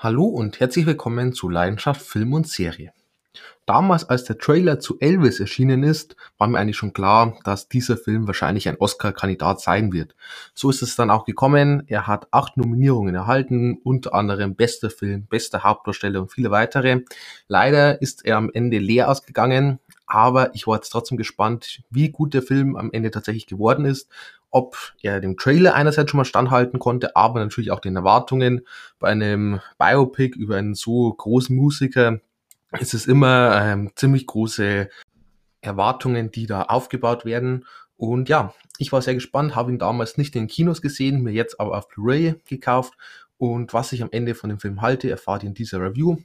Hallo und herzlich willkommen zu Leidenschaft Film und Serie. Damals, als der Trailer zu Elvis erschienen ist, war mir eigentlich schon klar, dass dieser Film wahrscheinlich ein Oscar-Kandidat sein wird. So ist es dann auch gekommen. Er hat acht Nominierungen erhalten, unter anderem bester Film, bester Hauptdarsteller und viele weitere. Leider ist er am Ende leer ausgegangen, aber ich war jetzt trotzdem gespannt, wie gut der Film am Ende tatsächlich geworden ist ob er dem Trailer einerseits schon mal standhalten konnte, aber natürlich auch den Erwartungen. Bei einem Biopic über einen so großen Musiker ist es immer ähm, ziemlich große Erwartungen, die da aufgebaut werden. Und ja, ich war sehr gespannt, habe ihn damals nicht in Kinos gesehen, mir jetzt aber auf Blu-ray gekauft. Und was ich am Ende von dem Film halte, erfahrt ihr in dieser Review.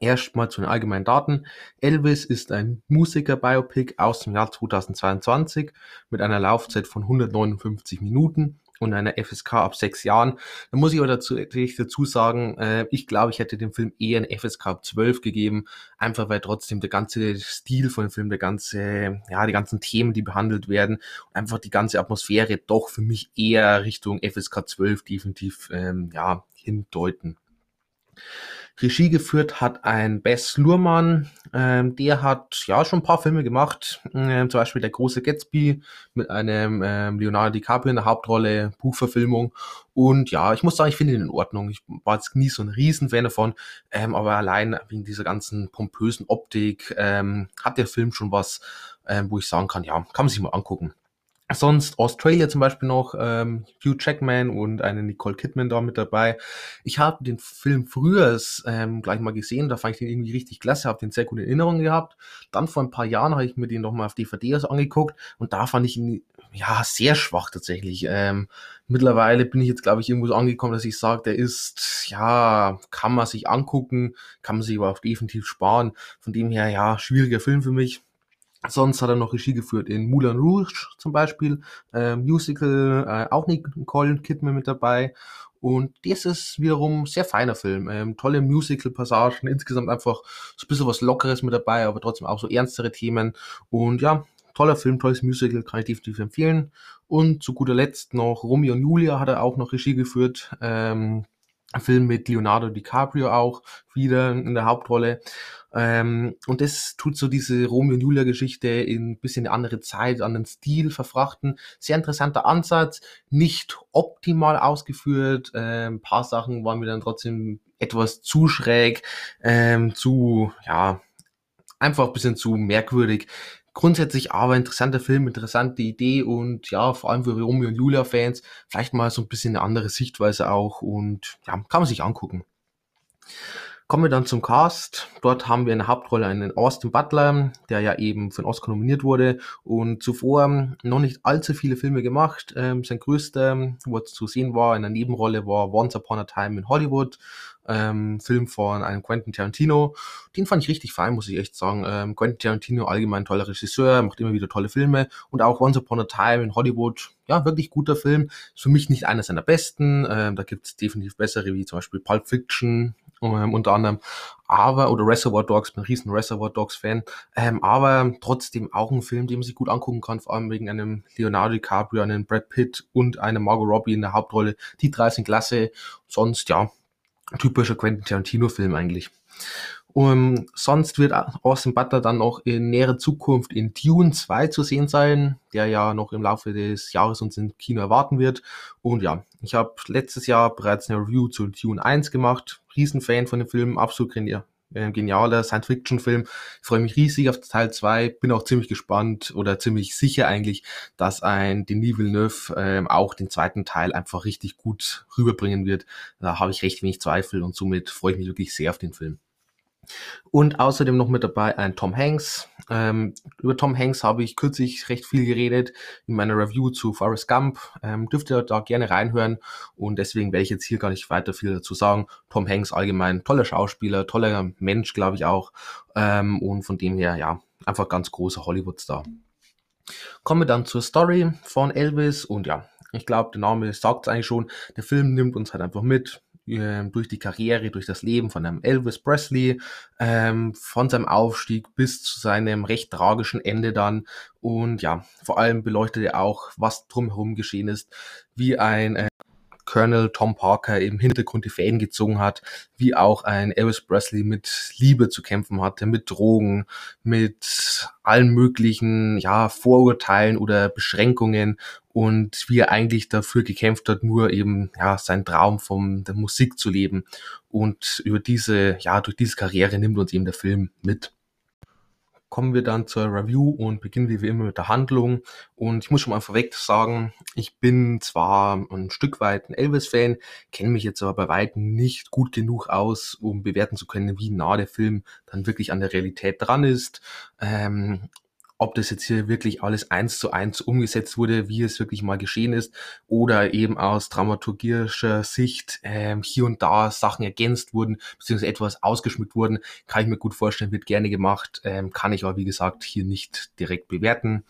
Erstmal zu den allgemeinen Daten. Elvis ist ein Musiker-Biopic aus dem Jahr 2022 mit einer Laufzeit von 159 Minuten und einer FSK ab sechs Jahren. Da muss ich aber dazu, dazu sagen, äh, ich glaube, ich hätte dem Film eher eine FSK ab 12 gegeben, einfach weil trotzdem der ganze Stil von dem Film, der ganze, ja, die ganzen Themen, die behandelt werden, einfach die ganze Atmosphäre doch für mich eher Richtung FSK 12 definitiv, ähm, ja, hindeuten. Regie geführt hat ein Bess Luhrmann, ähm, der hat ja schon ein paar Filme gemacht, ähm, zum Beispiel Der große Gatsby mit einem ähm, Leonardo DiCaprio in der Hauptrolle, Buchverfilmung und ja, ich muss sagen, ich finde ihn in Ordnung. Ich war jetzt nie so ein Riesenfan davon, ähm, aber allein wegen dieser ganzen pompösen Optik ähm, hat der Film schon was, ähm, wo ich sagen kann, ja, kann man sich mal angucken. Sonst Australia zum Beispiel noch, ähm, Hugh Jackman und eine Nicole Kidman da mit dabei. Ich habe den Film früher ähm, gleich mal gesehen, da fand ich den irgendwie richtig klasse, habe den sehr gut in Erinnerung gehabt. Dann vor ein paar Jahren habe ich mir den nochmal auf DVD angeguckt und da fand ich ihn ja sehr schwach tatsächlich. Ähm, mittlerweile bin ich jetzt, glaube ich, irgendwo so angekommen, dass ich sage, der ist, ja, kann man sich angucken, kann man sich aber auch definitiv sparen. Von dem her, ja, schwieriger Film für mich Sonst hat er noch Regie geführt in Moulin Rouge zum Beispiel, äh, Musical, äh, auch Nicole Kidman mit dabei. Und das ist wiederum sehr feiner Film. Ähm, tolle Musical-Passagen, insgesamt einfach so ein bisschen was Lockeres mit dabei, aber trotzdem auch so ernstere Themen. Und ja, toller Film, tolles Musical, kann ich definitiv empfehlen. Und zu guter Letzt noch Romeo und Julia hat er auch noch Regie geführt. Ähm, Film mit Leonardo DiCaprio auch wieder in der Hauptrolle. Ähm, und das tut so diese Romeo und Julia Geschichte in ein bisschen eine andere Zeit, anderen Stil verfrachten. Sehr interessanter Ansatz, nicht optimal ausgeführt. Ähm, ein paar Sachen waren mir dann trotzdem etwas zu schräg, ähm, zu, ja, einfach ein bisschen zu merkwürdig. Grundsätzlich aber interessanter Film, interessante Idee und ja, vor allem für Romeo und Julia Fans vielleicht mal so ein bisschen eine andere Sichtweise auch und ja, kann man sich angucken. Kommen wir dann zum Cast. Dort haben wir in der Hauptrolle einen Austin Butler, der ja eben für den Oscar nominiert wurde und zuvor noch nicht allzu viele Filme gemacht. Ähm, sein größter, wo er zu sehen war in der Nebenrolle, war Once Upon a Time in Hollywood, ähm, Film von einem Quentin Tarantino. Den fand ich richtig fein, muss ich echt sagen. Ähm, Quentin Tarantino allgemein toller Regisseur, macht immer wieder tolle Filme und auch Once Upon a Time in Hollywood, ja, wirklich guter Film. Ist für mich nicht einer seiner besten. Ähm, da gibt's definitiv bessere, wie zum Beispiel Pulp Fiction ähm, unter anderem. Aber, oder Reservoir Dogs, bin ein riesen Reservoir Dogs Fan. Ähm, aber trotzdem auch ein Film, den man sich gut angucken kann, vor allem wegen einem Leonardo DiCaprio, einem Brad Pitt und einem Margot Robbie in der Hauptrolle. Die drei sind klasse. Sonst, ja, typischer Quentin Tarantino Film eigentlich. Um, sonst wird Austin Butler dann auch in näherer Zukunft in Dune 2 zu sehen sein, der ja noch im Laufe des Jahres uns im Kino erwarten wird. Und ja, ich habe letztes Jahr bereits eine Review zu Dune 1 gemacht. Riesenfan von dem Film, absolut äh, genialer Science-Fiction-Film. Ich freue mich riesig auf Teil 2. Bin auch ziemlich gespannt oder ziemlich sicher eigentlich, dass ein Denis Villeneuve ähm, auch den zweiten Teil einfach richtig gut rüberbringen wird. Da habe ich recht wenig Zweifel und somit freue ich mich wirklich sehr auf den Film. Und außerdem noch mit dabei ein Tom Hanks. Ähm, über Tom Hanks habe ich kürzlich recht viel geredet in meiner Review zu Forrest Gump. Ähm, dürft ihr da gerne reinhören und deswegen werde ich jetzt hier gar nicht weiter viel dazu sagen. Tom Hanks allgemein toller Schauspieler, toller Mensch, glaube ich auch. Ähm, und von dem her, ja, einfach ganz großer Hollywood-Star. Kommen wir dann zur Story von Elvis und ja, ich glaube, der Name sagt es eigentlich schon. Der Film nimmt uns halt einfach mit durch die Karriere, durch das Leben von einem Elvis Presley, ähm, von seinem Aufstieg bis zu seinem recht tragischen Ende dann. Und ja, vor allem beleuchtet er auch, was drumherum geschehen ist, wie ein äh, Colonel Tom Parker im Hintergrund die Fäden gezogen hat, wie auch ein Elvis Presley mit Liebe zu kämpfen hatte, mit Drogen, mit allen möglichen ja, Vorurteilen oder Beschränkungen und wie er eigentlich dafür gekämpft hat, nur eben ja sein Traum von der Musik zu leben und über diese ja durch diese Karriere nimmt uns eben der Film mit kommen wir dann zur Review und beginnen wie immer mit der Handlung. Und ich muss schon mal vorweg sagen, ich bin zwar ein Stück weit ein Elvis-Fan, kenne mich jetzt aber bei weitem nicht gut genug aus, um bewerten zu können, wie nah der Film dann wirklich an der Realität dran ist. Ähm, ob das jetzt hier wirklich alles eins zu eins umgesetzt wurde, wie es wirklich mal geschehen ist, oder eben aus dramaturgischer Sicht ähm, hier und da Sachen ergänzt wurden, beziehungsweise etwas ausgeschmückt wurden, kann ich mir gut vorstellen, wird gerne gemacht, ähm, kann ich aber wie gesagt hier nicht direkt bewerten.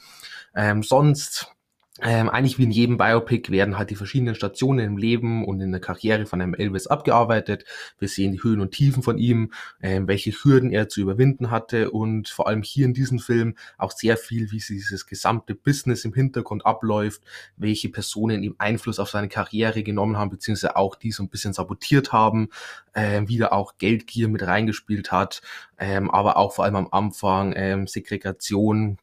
Ähm, sonst ähm, eigentlich wie in jedem Biopic werden halt die verschiedenen Stationen im Leben und in der Karriere von einem Elvis abgearbeitet. Wir sehen die Höhen und Tiefen von ihm, ähm, welche Hürden er zu überwinden hatte und vor allem hier in diesem Film auch sehr viel, wie dieses gesamte Business im Hintergrund abläuft, welche Personen ihm Einfluss auf seine Karriere genommen haben, beziehungsweise auch die so ein bisschen sabotiert haben, ähm, wieder auch Geldgier mit reingespielt hat, ähm, aber auch vor allem am Anfang ähm, Segregation,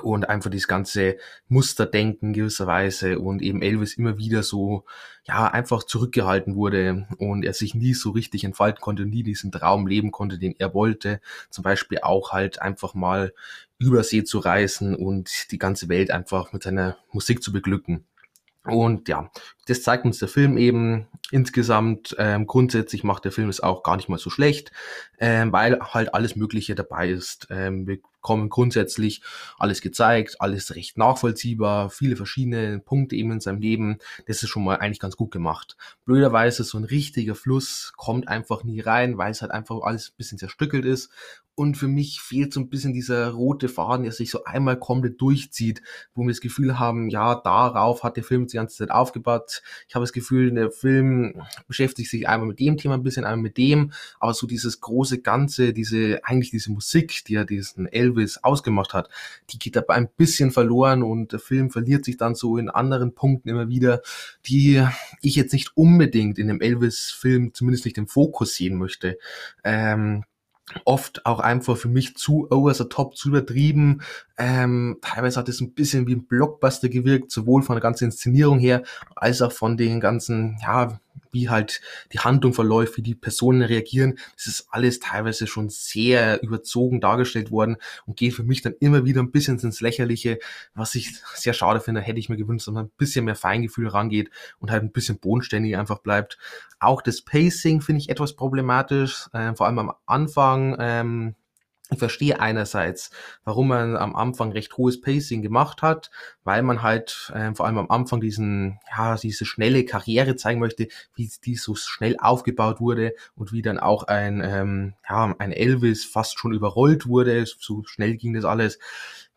und einfach dieses ganze Musterdenken gewisserweise und eben Elvis immer wieder so, ja, einfach zurückgehalten wurde und er sich nie so richtig entfalten konnte, nie diesen Traum leben konnte, den er wollte. Zum Beispiel auch halt einfach mal übersee zu reisen und die ganze Welt einfach mit seiner Musik zu beglücken. Und ja, das zeigt uns der Film eben insgesamt. Ähm, grundsätzlich macht der Film es auch gar nicht mal so schlecht, ähm, weil halt alles Mögliche dabei ist. Ähm, wir bekommen grundsätzlich alles gezeigt, alles recht nachvollziehbar, viele verschiedene Punkte eben in seinem Leben. Das ist schon mal eigentlich ganz gut gemacht. Blöderweise so ein richtiger Fluss kommt einfach nie rein, weil es halt einfach alles ein bisschen zerstückelt ist und für mich fehlt so ein bisschen dieser rote Faden, der sich so einmal komplett durchzieht, wo wir das Gefühl haben, ja, darauf hat der Film die ganze Zeit aufgebaut. Ich habe das Gefühl, der Film beschäftigt sich einmal mit dem Thema ein bisschen, einmal mit dem, aber so dieses große Ganze, diese, eigentlich diese Musik, die ja diesen Elvis ausgemacht hat, die geht dabei ein bisschen verloren und der Film verliert sich dann so in anderen Punkten immer wieder, die ich jetzt nicht unbedingt in dem Elvis-Film zumindest nicht im Fokus sehen möchte. Ähm, oft auch einfach für mich zu over the top, zu übertrieben. Ähm, teilweise hat es ein bisschen wie ein Blockbuster gewirkt, sowohl von der ganzen Inszenierung her, als auch von den ganzen, ja, wie halt die Handlung verläuft, wie die Personen reagieren. Das ist alles teilweise schon sehr überzogen dargestellt worden und geht für mich dann immer wieder ein bisschen ins Lächerliche, was ich sehr schade finde. Hätte ich mir gewünscht, dass man ein bisschen mehr Feingefühl rangeht und halt ein bisschen bodenständig einfach bleibt. Auch das Pacing finde ich etwas problematisch, äh, vor allem am Anfang. Ähm, ich verstehe einerseits, warum man am Anfang recht hohes Pacing gemacht hat, weil man halt äh, vor allem am Anfang diesen, ja, diese schnelle Karriere zeigen möchte, wie die so schnell aufgebaut wurde und wie dann auch ein, ähm, ja, ein Elvis fast schon überrollt wurde. So schnell ging das alles.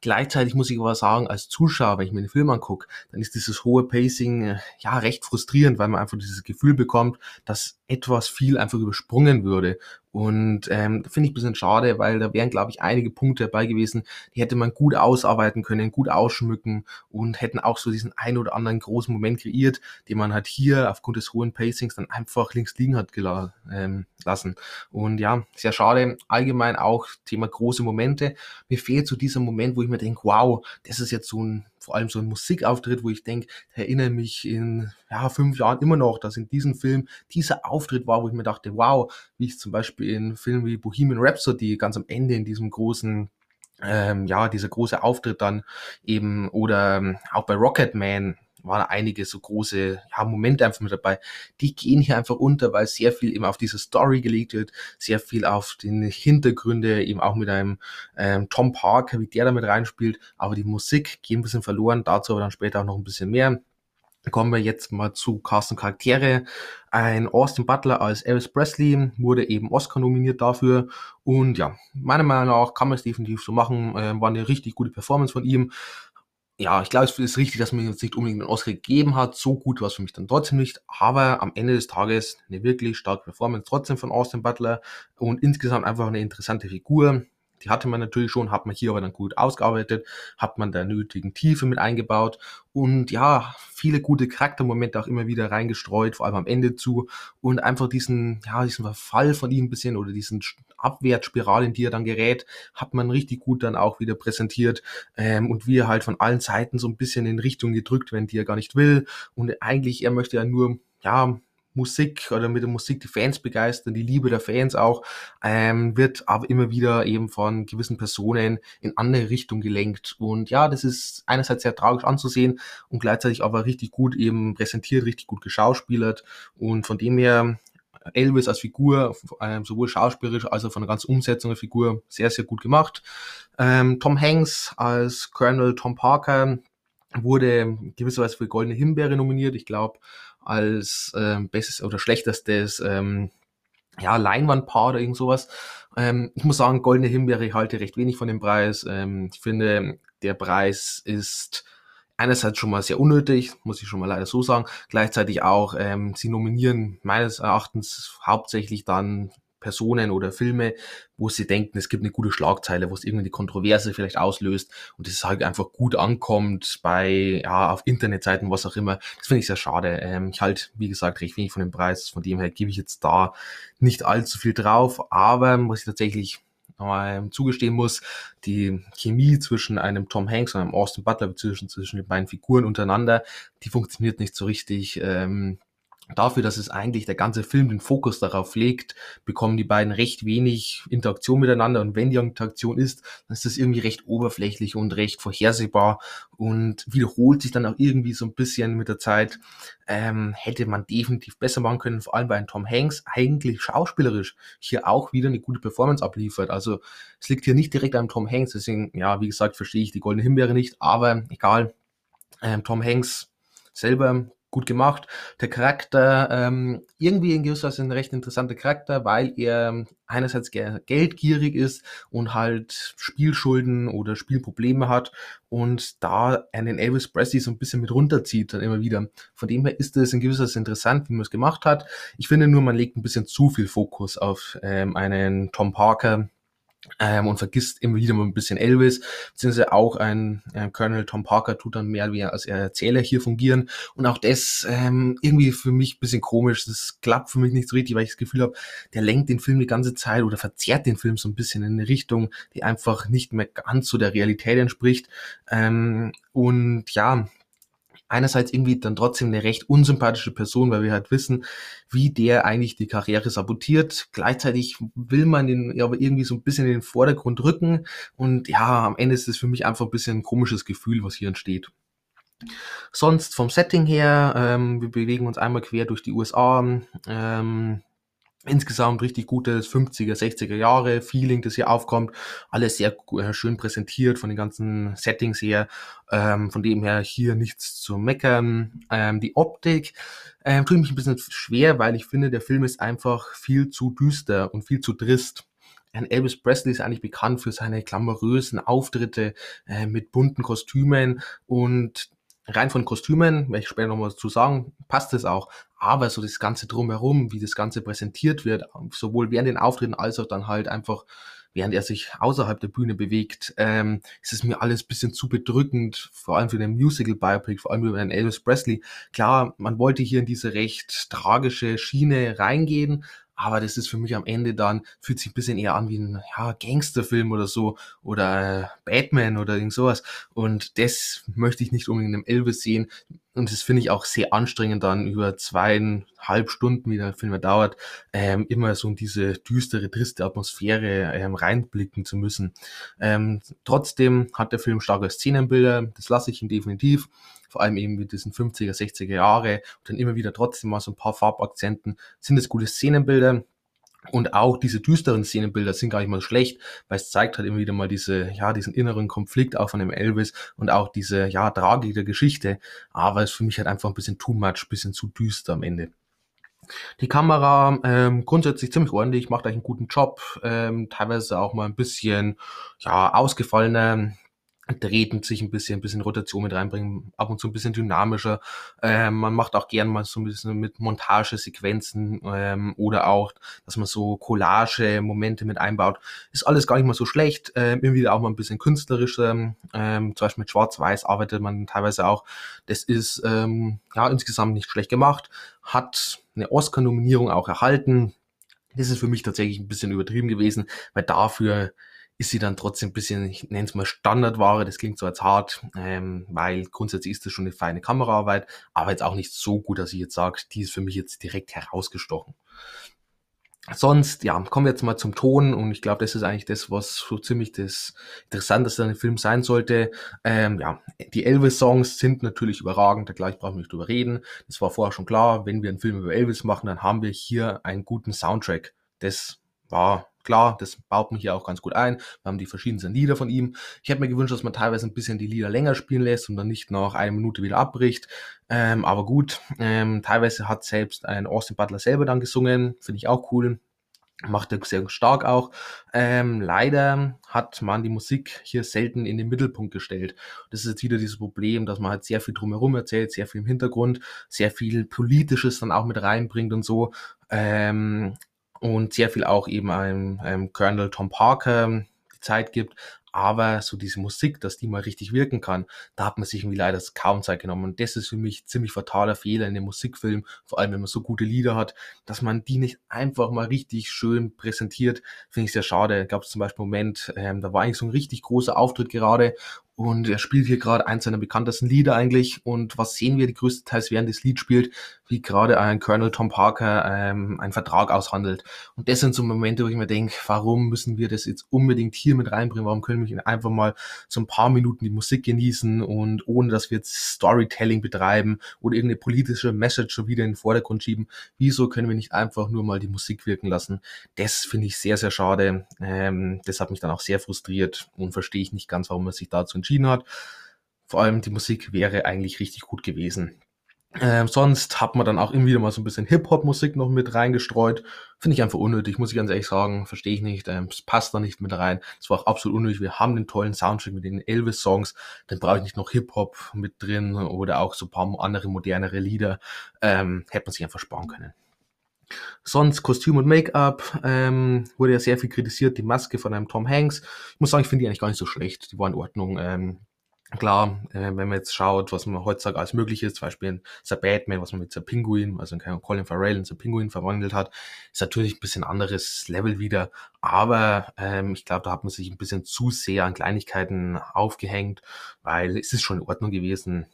Gleichzeitig muss ich aber sagen, als Zuschauer, wenn ich mir den Film angucke, dann ist dieses hohe Pacing äh, ja recht frustrierend, weil man einfach dieses Gefühl bekommt, dass etwas viel einfach übersprungen würde. Und ähm, finde ich ein bisschen schade, weil da wären, glaube ich, einige Punkte dabei gewesen, die hätte man gut ausarbeiten können, gut ausschmücken und hätten auch so diesen ein oder anderen großen Moment kreiert, den man halt hier aufgrund des hohen Pacings dann einfach links liegen hat gelassen. Ähm, lassen. Und ja, sehr schade. Allgemein auch Thema große Momente. Mir fehlt so dieser Moment, wo ich mir denke, wow, das ist jetzt so ein vor allem so ein Musikauftritt, wo ich denke, erinnere mich in ja, fünf Jahren immer noch, dass in diesem Film dieser Auftritt war, wo ich mir dachte, wow, wie ich zum Beispiel in Filmen wie Bohemian Rhapsody ganz am Ende in diesem großen ähm, ja, dieser große Auftritt dann eben oder ähm, auch bei Rocketman waren einige so große ja, Momente einfach mit dabei. Die gehen hier einfach unter, weil sehr viel eben auf diese Story gelegt wird, sehr viel auf den Hintergründe, eben auch mit einem ähm, Tom Parker, wie der damit reinspielt. Aber die Musik geht ein bisschen verloren, dazu aber dann später auch noch ein bisschen mehr. Kommen wir jetzt mal zu Carsten Charaktere. Ein Austin Butler als Elvis Presley wurde eben Oscar nominiert dafür. Und ja, meiner Meinung nach kann man es definitiv so machen. Äh, war eine richtig gute Performance von ihm ja, ich glaube, es ist richtig, dass man jetzt nicht unbedingt einen Oscar gegeben hat. So gut war es für mich dann trotzdem nicht. Aber am Ende des Tages eine wirklich starke Performance trotzdem von Austin Butler und insgesamt einfach eine interessante Figur. Die hatte man natürlich schon, hat man hier aber dann gut ausgearbeitet, hat man der nötigen Tiefe mit eingebaut und ja, viele gute Charaktermomente auch immer wieder reingestreut, vor allem am Ende zu und einfach diesen, ja, diesen Verfall von ihm ein bisschen oder diesen Abwärtsspirale, in die er dann gerät, hat man richtig gut dann auch wieder präsentiert ähm, und wie er halt von allen Seiten so ein bisschen in Richtung gedrückt werden, die er gar nicht will. Und eigentlich, er möchte ja nur, ja, Musik oder mit der Musik die Fans begeistern, die Liebe der Fans auch, ähm, wird aber immer wieder eben von gewissen Personen in andere Richtung gelenkt. Und ja, das ist einerseits sehr tragisch anzusehen und gleichzeitig aber richtig gut eben präsentiert, richtig gut geschauspielert. Und von dem her Elvis als Figur, ähm, sowohl schauspielerisch als auch von der ganzen Umsetzung der Figur, sehr, sehr gut gemacht. Ähm, Tom Hanks als Colonel Tom Parker wurde gewisserweise für Goldene Himbeere nominiert. Ich glaube, als ähm, bestes oder schlechtestes ähm, ja, Leinwandpaar oder irgend sowas. Ähm, ich muss sagen, Goldene Himbeere halte recht wenig von dem Preis. Ähm, ich finde, der Preis ist einerseits schon mal sehr unnötig, muss ich schon mal leider so sagen. Gleichzeitig auch, ähm, sie nominieren meines Erachtens hauptsächlich dann Personen oder Filme, wo sie denken, es gibt eine gute Schlagzeile, wo es irgendwie eine Kontroverse vielleicht auslöst und es halt einfach gut ankommt bei, ja, auf Internetseiten, was auch immer. Das finde ich sehr schade. Ähm, ich halte, wie gesagt, recht wenig von dem Preis, von dem her gebe ich jetzt da nicht allzu viel drauf, aber was ich tatsächlich ähm, zugestehen muss, die Chemie zwischen einem Tom Hanks und einem Austin Butler, zwischen, zwischen den beiden Figuren untereinander, die funktioniert nicht so richtig. Ähm, dafür, dass es eigentlich der ganze Film den Fokus darauf legt, bekommen die beiden recht wenig Interaktion miteinander und wenn die Interaktion ist, dann ist das irgendwie recht oberflächlich und recht vorhersehbar und wiederholt sich dann auch irgendwie so ein bisschen mit der Zeit. Ähm, hätte man definitiv besser machen können, vor allem bei Tom Hanks eigentlich schauspielerisch hier auch wieder eine gute Performance abliefert. Also es liegt hier nicht direkt an Tom Hanks, deswegen, ja, wie gesagt, verstehe ich die Goldene Himbeere nicht, aber egal. Ähm, Tom Hanks selber gut gemacht. Der Charakter, ähm, irgendwie in gewisser Weise ein recht interessanter Charakter, weil er einerseits geldgierig ist und halt Spielschulden oder Spielprobleme hat und da einen Elvis Presley so ein bisschen mit runterzieht dann immer wieder. Von dem her ist es in gewisser Weise interessant, wie man es gemacht hat. Ich finde nur, man legt ein bisschen zu viel Fokus auf ähm, einen Tom Parker, ähm, und vergisst immer wieder mal ein bisschen Elvis, beziehungsweise auch ein äh, Colonel Tom Parker tut dann mehr wie als Erzähler hier fungieren. Und auch das ähm, irgendwie für mich bisschen komisch, das klappt für mich nicht so richtig, weil ich das Gefühl habe, der lenkt den Film die ganze Zeit oder verzerrt den Film so ein bisschen in eine Richtung, die einfach nicht mehr ganz so der Realität entspricht. Ähm, und ja, einerseits irgendwie dann trotzdem eine recht unsympathische Person, weil wir halt wissen, wie der eigentlich die Karriere sabotiert. Gleichzeitig will man den aber irgendwie so ein bisschen in den Vordergrund rücken und ja, am Ende ist es für mich einfach ein bisschen ein komisches Gefühl, was hier entsteht. Sonst vom Setting her, ähm, wir bewegen uns einmal quer durch die USA. Ähm, insgesamt richtig gutes 50er, 60er Jahre Feeling, das hier aufkommt. Alles sehr äh, schön präsentiert von den ganzen Settings her. Ähm, von dem her hier nichts zu meckern. Ähm, die Optik ähm, tut mich ein bisschen schwer, weil ich finde, der Film ist einfach viel zu düster und viel zu trist. Elvis Presley ist eigentlich bekannt für seine glamourösen Auftritte äh, mit bunten Kostümen und rein von Kostümen, werde ich später nochmal zu sagen, passt es auch. Aber so das Ganze drumherum, wie das Ganze präsentiert wird, sowohl während den Auftritten als auch dann halt einfach, während er sich außerhalb der Bühne bewegt, ähm, ist es mir alles bisschen zu bedrückend, vor allem für den Musical Biopic, vor allem über den Elvis Presley. Klar, man wollte hier in diese recht tragische Schiene reingehen, aber das ist für mich am Ende dann, fühlt sich ein bisschen eher an wie ein ja, Gangsterfilm oder so oder äh, Batman oder irgend sowas. Und das möchte ich nicht unbedingt im Elvis sehen. Und das finde ich auch sehr anstrengend dann über zweieinhalb Stunden, wie der Film dauert, ähm, immer so in diese düstere, triste Atmosphäre ähm, reinblicken zu müssen. Ähm, trotzdem hat der Film starke Szenenbilder, das lasse ich ihm definitiv vor allem eben mit diesen 50er, 60er Jahre und dann immer wieder trotzdem mal so ein paar Farbakzenten, sind es gute Szenenbilder. Und auch diese düsteren Szenenbilder sind gar nicht mal schlecht, weil es zeigt halt immer wieder mal diese, ja, diesen inneren Konflikt auch von dem Elvis und auch diese, ja, Tragik der Geschichte. Aber es ist für mich halt einfach ein bisschen too much, ein bisschen zu düster am Ende. Die Kamera ähm, grundsätzlich ziemlich ordentlich, macht eigentlich einen guten Job, ähm, teilweise auch mal ein bisschen ja ausgefallener Drehten sich ein bisschen, ein bisschen Rotation mit reinbringen, ab und zu ein bisschen dynamischer. Ähm, man macht auch gern mal so ein bisschen mit Montagesequenzen ähm, oder auch, dass man so Collage-Momente mit einbaut. Ist alles gar nicht mal so schlecht. Ähm, immer wieder auch mal ein bisschen künstlerischer. Ähm, zum Beispiel mit Schwarz-Weiß arbeitet man teilweise auch. Das ist ähm, ja insgesamt nicht schlecht gemacht. Hat eine Oscar-Nominierung auch erhalten. Das ist für mich tatsächlich ein bisschen übertrieben gewesen, weil dafür ist sie dann trotzdem ein bisschen, ich nenne es mal Standardware, das klingt so als hart, ähm, weil grundsätzlich ist das schon eine feine Kameraarbeit, aber jetzt auch nicht so gut, dass ich jetzt sage, die ist für mich jetzt direkt herausgestochen. Sonst, ja, kommen wir jetzt mal zum Ton und ich glaube, das ist eigentlich das, was so ziemlich das Interessanteste an dem Film sein sollte. Ähm, ja, die Elvis-Songs sind natürlich überragend, da gleich brauchen wir nicht drüber reden. Das war vorher schon klar, wenn wir einen Film über Elvis machen, dann haben wir hier einen guten Soundtrack. Das war klar, das baut mich hier auch ganz gut ein. Wir haben die verschiedensten Lieder von ihm. Ich hätte mir gewünscht, dass man teilweise ein bisschen die Lieder länger spielen lässt und dann nicht nach einer Minute wieder abbricht. Ähm, aber gut, ähm, teilweise hat selbst ein Austin Butler selber dann gesungen, finde ich auch cool. Macht er sehr stark auch. Ähm, leider hat man die Musik hier selten in den Mittelpunkt gestellt. Das ist jetzt wieder dieses Problem, dass man halt sehr viel drumherum erzählt, sehr viel im Hintergrund, sehr viel Politisches dann auch mit reinbringt und so. Ähm, und sehr viel auch eben einem, einem Colonel Tom Parker die Zeit gibt. Aber so diese Musik, dass die mal richtig wirken kann, da hat man sich irgendwie leider kaum Zeit genommen. Und das ist für mich ziemlich fataler Fehler in dem Musikfilm, vor allem wenn man so gute Lieder hat, dass man die nicht einfach mal richtig schön präsentiert, finde ich sehr schade. Gab es zum Beispiel einen Moment, ähm, da war eigentlich so ein richtig großer Auftritt gerade und er spielt hier gerade eins seiner bekanntesten Lieder eigentlich. Und was sehen wir die größtenteils während das Lied spielt, wie gerade ein Colonel Tom Parker ähm, einen Vertrag aushandelt. Und das sind so Momente, wo ich mir denke, warum müssen wir das jetzt unbedingt hier mit reinbringen? Warum können wir nicht einfach mal so ein paar Minuten die Musik genießen und ohne dass wir jetzt Storytelling betreiben oder irgendeine politische Message schon wieder in den Vordergrund schieben? Wieso können wir nicht einfach nur mal die Musik wirken lassen? Das finde ich sehr, sehr schade. Ähm, das hat mich dann auch sehr frustriert und verstehe ich nicht ganz, warum man sich dazu entschieden hat. Vor allem die Musik wäre eigentlich richtig gut gewesen. Ähm, sonst hat man dann auch immer wieder mal so ein bisschen Hip-Hop-Musik noch mit reingestreut. Finde ich einfach unnötig, muss ich ganz ehrlich sagen. Verstehe ich nicht. Ähm, es passt da nicht mit rein. Es war auch absolut unnötig. Wir haben den tollen Soundtrack mit den Elvis-Songs. Dann brauche ich nicht noch Hip-Hop mit drin oder auch so ein paar andere modernere Lieder. Ähm, hätte man sich einfach sparen können. Sonst Kostüm und Make-up ähm, wurde ja sehr viel kritisiert. Die Maske von einem Tom Hanks. Ich muss sagen, ich finde die eigentlich gar nicht so schlecht. Die war in Ordnung. Ähm, klar, äh, wenn man jetzt schaut, was man heutzutage als möglich ist, zum Beispiel in The Batman, was man mit The Penguin, also in Colin Farrell in The Penguin verwandelt hat, ist natürlich ein bisschen anderes Level wieder. Aber ähm, ich glaube, da hat man sich ein bisschen zu sehr an Kleinigkeiten aufgehängt, weil es ist schon in Ordnung gewesen.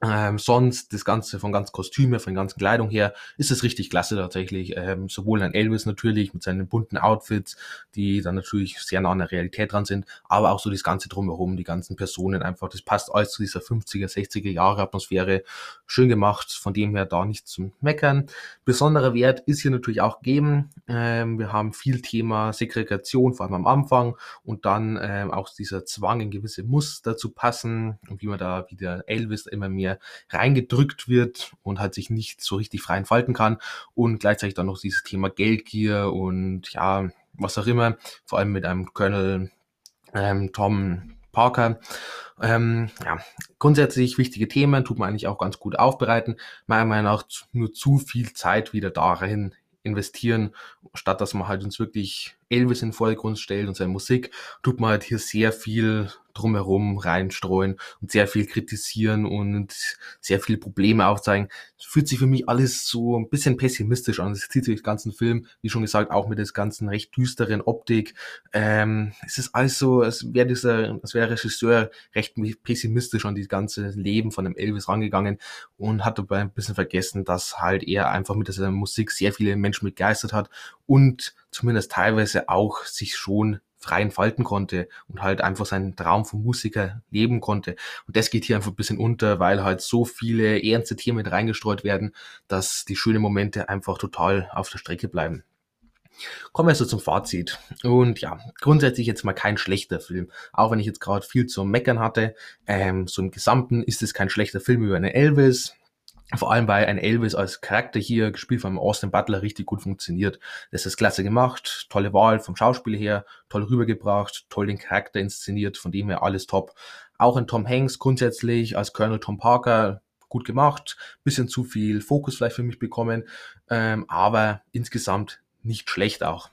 Ähm, sonst das Ganze von ganz Kostüme, von ganzen Kleidung her, ist es richtig klasse tatsächlich. Ähm, sowohl ein Elvis natürlich mit seinen bunten Outfits, die dann natürlich sehr nah an der Realität dran sind, aber auch so das Ganze drumherum, die ganzen Personen einfach, das passt alles zu dieser 50er, 60er Jahre Atmosphäre. Schön gemacht, von dem her da nichts zum Meckern. Besonderer Wert ist hier natürlich auch gegeben. Ähm, wir haben viel Thema Segregation, vor allem am Anfang und dann ähm, auch dieser Zwang in gewisse Muster zu passen und wie man da wieder Elvis immer mehr mehr reingedrückt wird und halt sich nicht so richtig frei entfalten kann und gleichzeitig dann noch dieses Thema Geldgier und ja, was auch immer, vor allem mit einem Colonel ähm, Tom Parker. Ähm, ja, grundsätzlich wichtige Themen, tut man eigentlich auch ganz gut aufbereiten. Meiner Meinung nach nur zu viel Zeit wieder darin investieren, statt dass man halt uns wirklich Elvis in den Vordergrund stellt und seine Musik, tut man halt hier sehr viel drumherum reinstreuen und sehr viel kritisieren und sehr viele Probleme aufzeigen. Es fühlt sich für mich alles so ein bisschen pessimistisch an. Es zieht sich den ganzen Film, wie schon gesagt, auch mit der ganzen recht düsteren Optik. Ähm, es ist alles so, als wäre dieser, als wäre Regisseur recht pessimistisch an das ganze Leben von dem Elvis rangegangen und hat dabei ein bisschen vergessen, dass halt er einfach mit seiner Musik sehr viele Menschen begeistert hat und zumindest teilweise auch sich schon frei entfalten konnte und halt einfach seinen Traum vom Musiker leben konnte. Und das geht hier einfach ein bisschen unter, weil halt so viele ernste Themen mit reingestreut werden, dass die schönen Momente einfach total auf der Strecke bleiben. Kommen wir also zum Fazit. Und ja, grundsätzlich jetzt mal kein schlechter Film. Auch wenn ich jetzt gerade viel zu meckern hatte. Ähm, so im Gesamten ist es kein schlechter Film über einen Elvis. Vor allem, weil ein Elvis als Charakter hier, gespielt von Austin Butler, richtig gut funktioniert. Das ist klasse gemacht, tolle Wahl vom Schauspiel her, toll rübergebracht, toll den Charakter inszeniert, von dem her alles top. Auch in Tom Hanks grundsätzlich als Colonel Tom Parker gut gemacht, bisschen zu viel Fokus vielleicht für mich bekommen, ähm, aber insgesamt nicht schlecht auch.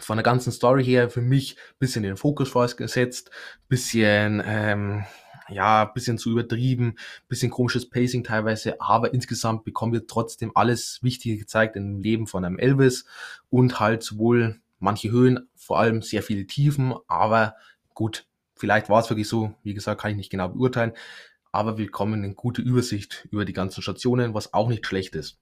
Von der ganzen Story her für mich bisschen den Fokus vorgesetzt, bisschen ähm, ja, bisschen zu übertrieben, bisschen komisches Pacing teilweise, aber insgesamt bekommen wir trotzdem alles Wichtige gezeigt im Leben von einem Elvis und halt sowohl manche Höhen, vor allem sehr viele Tiefen, aber gut, vielleicht war es wirklich so, wie gesagt, kann ich nicht genau beurteilen, aber wir bekommen eine gute Übersicht über die ganzen Stationen, was auch nicht schlecht ist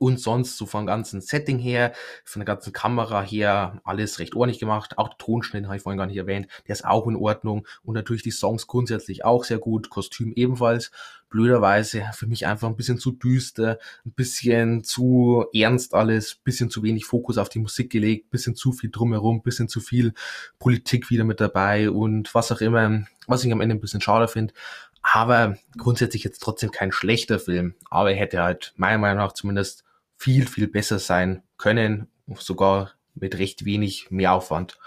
und sonst so vom ganzen Setting her, von der ganzen Kamera her, alles recht ordentlich gemacht. Auch der Tonschnitt habe ich vorhin gar nicht erwähnt, der ist auch in Ordnung und natürlich die Songs grundsätzlich auch sehr gut, Kostüm ebenfalls. Blöderweise für mich einfach ein bisschen zu düster, ein bisschen zu ernst alles, bisschen zu wenig Fokus auf die Musik gelegt, bisschen zu viel drumherum, bisschen zu viel Politik wieder mit dabei und was auch immer, was ich am Ende ein bisschen schade finde. Aber grundsätzlich jetzt trotzdem kein schlechter Film. Aber er hätte halt meiner Meinung nach zumindest viel, viel besser sein können, sogar mit recht wenig Mehraufwand.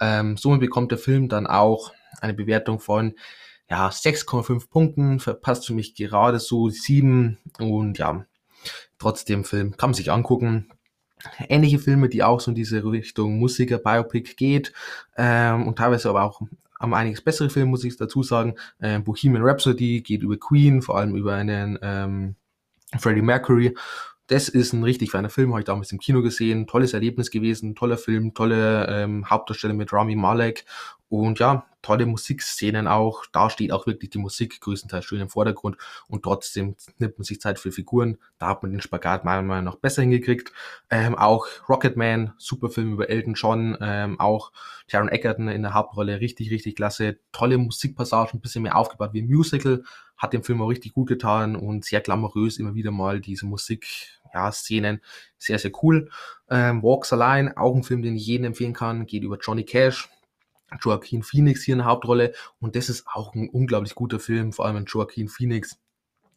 Ähm, somit bekommt der Film dann auch eine Bewertung von ja, 6,5 Punkten, verpasst für mich gerade so 7 und ja, trotzdem Film kann man sich angucken. Ähnliche Filme, die auch so in diese Richtung Musiker, Biopic geht ähm, und teilweise aber auch am einiges bessere Filme, muss ich dazu sagen. Ähm, Bohemian Rhapsody geht über Queen, vor allem über einen ähm, Freddie Mercury das ist ein richtig feiner Film, habe ich damals im Kino gesehen. Tolles Erlebnis gewesen, toller Film, tolle ähm, Hauptdarsteller mit Rami Malek und ja, tolle Musikszenen auch. Da steht auch wirklich die Musik größtenteils schön im Vordergrund und trotzdem nimmt man sich Zeit für Figuren. Da hat man den Spagat meiner Meinung nach besser hingekriegt. Ähm, auch Rocketman, super Film über Elton John, ähm, auch Sharon Egerton in der Hauptrolle, richtig, richtig klasse. Tolle Musikpassagen, ein bisschen mehr aufgebaut wie ein Musical, hat dem Film auch richtig gut getan und sehr glamourös immer wieder mal diese Musik ja, Szenen sehr, sehr cool. Ähm, Walks Allein, auch ein Film, den ich jedem empfehlen kann, geht über Johnny Cash. Joaquin Phoenix hier in der Hauptrolle und das ist auch ein unglaublich guter Film, vor allem in Joaquin Phoenix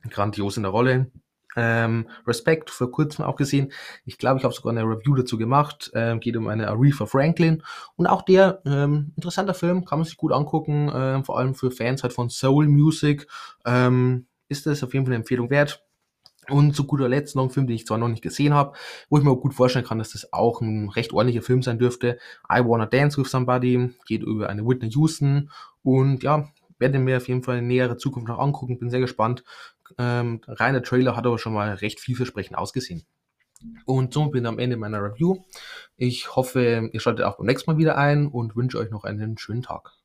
grandios in der Rolle. Ähm, Respect vor kurzem auch gesehen. Ich glaube, ich habe sogar eine Review dazu gemacht. Ähm, geht um eine Aretha Franklin. Und auch der ähm, interessanter Film, kann man sich gut angucken. Ähm, vor allem für Fans halt von Soul Music. Ähm, ist das auf jeden Fall eine Empfehlung wert. Und zu guter Letzt noch ein Film, den ich zwar noch nicht gesehen habe, wo ich mir auch gut vorstellen kann, dass das auch ein recht ordentlicher Film sein dürfte. I Wanna Dance with Somebody geht über eine Whitney Houston und ja, werde mir auf jeden Fall in nähere Zukunft noch angucken, bin sehr gespannt. Ähm, reiner Trailer hat aber schon mal recht vielversprechend ausgesehen. Und so bin ich am Ende meiner Review. Ich hoffe, ihr schaltet auch beim nächsten Mal wieder ein und wünsche euch noch einen schönen Tag.